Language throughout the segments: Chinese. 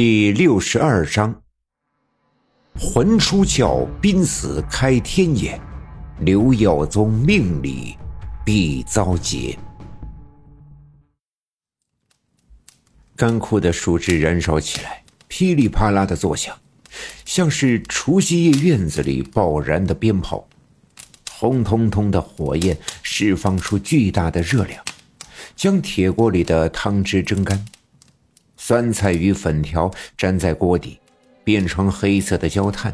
第六十二章：魂出窍，濒死开天眼，刘耀宗命里必遭劫。干枯的树枝燃烧起来，噼里啪啦的作响，像是除夕夜院子里爆燃的鞭炮。红彤彤的火焰释放出巨大的热量，将铁锅里的汤汁蒸干。酸菜与粉条粘在锅底，变成黑色的焦炭，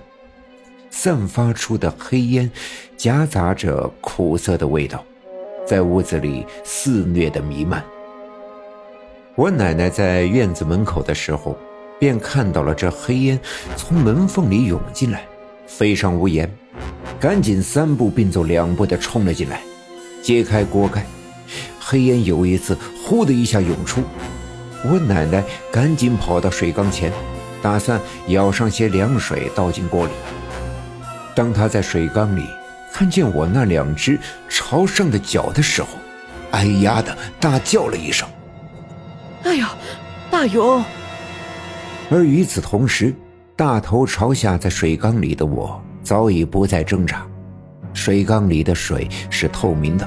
散发出的黑烟夹杂着苦涩的味道，在屋子里肆虐的弥漫。我奶奶在院子门口的时候，便看到了这黑烟从门缝里涌进来，飞上屋檐，赶紧三步并走两步的冲了进来，揭开锅盖，黑烟有一次呼的一下涌出。我奶奶赶紧跑到水缸前，打算舀上些凉水倒进锅里。当她在水缸里看见我那两只朝上的脚的时候，哎呀的大叫了一声：“哎呀，大勇！”而与此同时，大头朝下在水缸里的我早已不再挣扎。水缸里的水是透明的，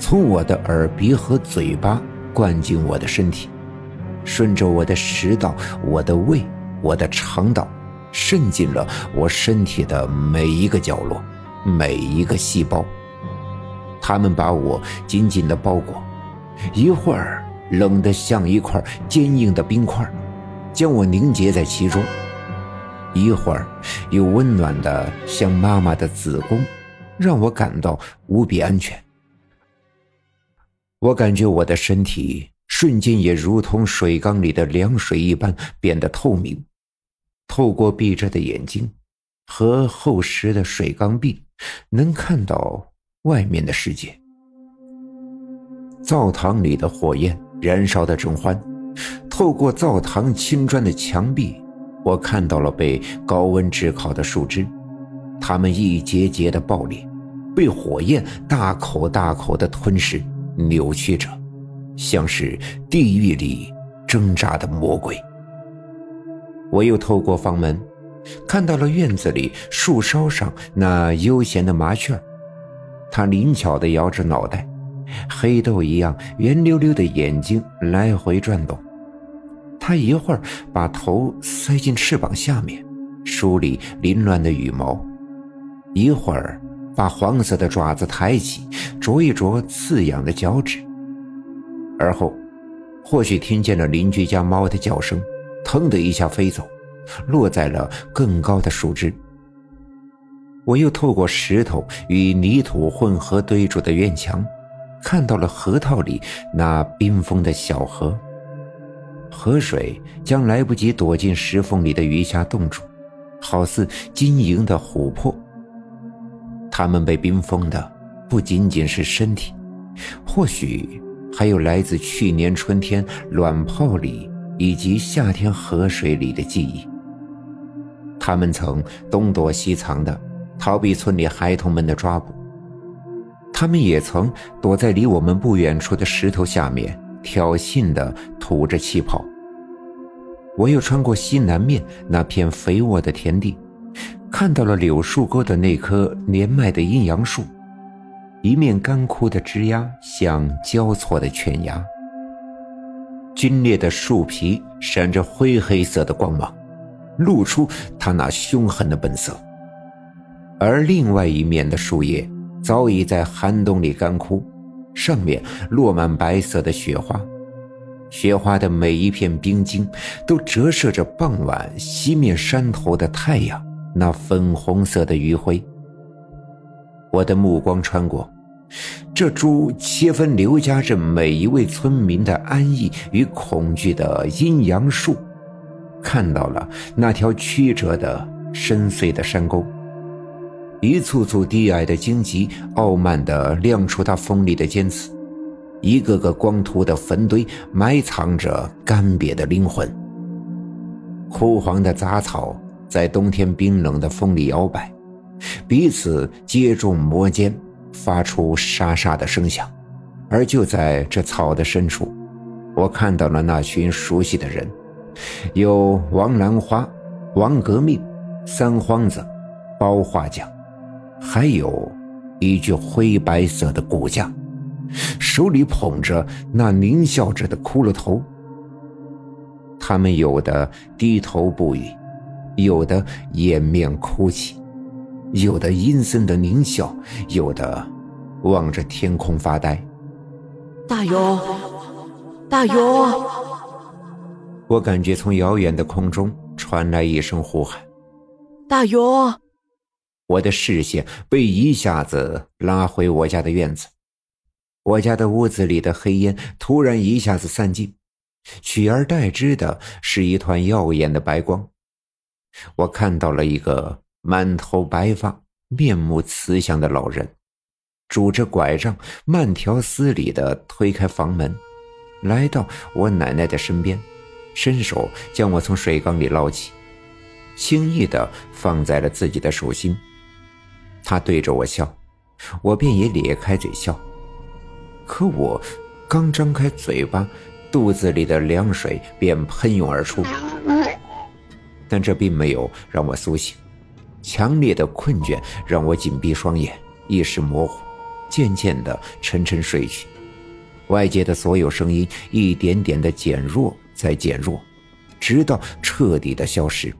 从我的耳鼻和嘴巴灌进我的身体。顺着我的食道、我的胃、我的肠道，渗进了我身体的每一个角落、每一个细胞。他们把我紧紧地包裹，一会儿冷得像一块坚硬的冰块，将我凝结在其中；一会儿又温暖的像妈妈的子宫，让我感到无比安全。我感觉我的身体。瞬间也如同水缸里的凉水一般变得透明，透过闭着的眼睛和厚实的水缸壁，能看到外面的世界。灶堂里的火焰燃烧的正欢，透过灶堂青砖的墙壁，我看到了被高温炙烤的树枝，它们一节节的爆裂，被火焰大口大口的吞噬、扭曲着。像是地狱里挣扎的魔鬼。我又透过房门，看到了院子里树梢上那悠闲的麻雀，它灵巧地摇着脑袋，黑豆一样圆溜溜的眼睛来回转动。它一会儿把头塞进翅膀下面，梳理凌乱的羽毛；一会儿把黄色的爪子抬起，啄一啄刺痒的脚趾。而后，或许听见了邻居家猫的叫声，腾的一下飞走，落在了更高的树枝。我又透过石头与泥土混合堆筑的院墙，看到了河套里那冰封的小河。河水将来不及躲进石缝里的鱼虾冻住，好似晶莹的琥珀。它们被冰封的不仅仅是身体，或许。还有来自去年春天卵泡里以及夏天河水里的记忆。他们曾东躲西藏的逃避村里孩童们的抓捕，他们也曾躲在离我们不远处的石头下面挑衅的吐着气泡。我又穿过西南面那片肥沃的田地，看到了柳树沟的那棵年迈的阴阳树。一面干枯的枝桠像交错的犬牙，皲裂的树皮闪着灰黑色的光芒，露出它那凶狠的本色。而另外一面的树叶早已在寒冬里干枯，上面落满白色的雪花，雪花的每一片冰晶都折射着傍晚西面山头的太阳那粉红色的余晖。我的目光穿过。这株切分刘家镇每一位村民的安逸与恐惧的阴阳树，看到了那条曲折的深邃的山沟，一簇簇低矮的荆棘傲慢地亮出它锋利的尖刺，一个个光秃的坟堆埋藏着干瘪的灵魂，枯黄的杂草在冬天冰冷的风里摇摆。彼此接踵摩肩，发出沙沙的声响。而就在这草的深处，我看到了那群熟悉的人，有王兰花、王革命、三荒子、包画匠，还有一具灰白色的骨架，手里捧着那狞笑着的骷髅头。他们有的低头不语，有的掩面哭泣，有的阴森的狞笑，有的望着天空发呆。大勇，大勇！我感觉从遥远的空中传来一声呼喊：“大勇！”我的视线被一下子拉回我家的院子，我家的屋子里的黑烟突然一下子散尽。取而代之的是一团耀眼的白光，我看到了一个满头白发、面目慈祥的老人，拄着拐杖，慢条斯理地推开房门，来到我奶奶的身边，伸手将我从水缸里捞起，轻易地放在了自己的手心。他对着我笑，我便也咧开嘴笑。可我刚张开嘴巴。肚子里的凉水便喷涌而出，但这并没有让我苏醒。强烈的困倦让我紧闭双眼，意识模糊，渐渐的沉沉睡去。外界的所有声音一点点的减弱，再减弱，直到彻底的消失。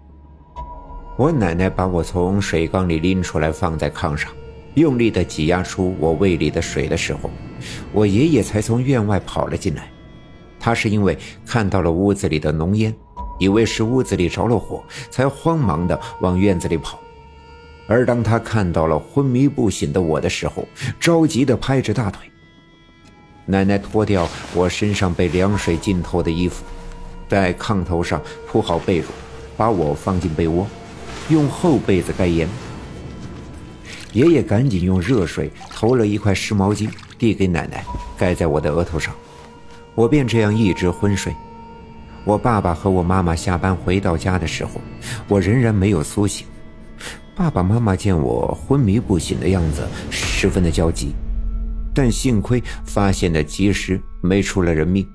我奶奶把我从水缸里拎出来，放在炕上，用力的挤压出我胃里的水的时候，我爷爷才从院外跑了进来。他是因为看到了屋子里的浓烟，以为是屋子里着了火，才慌忙的往院子里跑。而当他看到了昏迷不醒的我的时候，着急的拍着大腿。奶奶脱掉我身上被凉水浸透的衣服，在炕头上铺好被褥，把我放进被窝，用厚被子盖严。爷爷赶紧用热水投了一块湿毛巾，递给奶奶，盖在我的额头上。我便这样一直昏睡。我爸爸和我妈妈下班回到家的时候，我仍然没有苏醒。爸爸妈妈见我昏迷不醒的样子，十分的焦急，但幸亏发现的及时，没出了人命。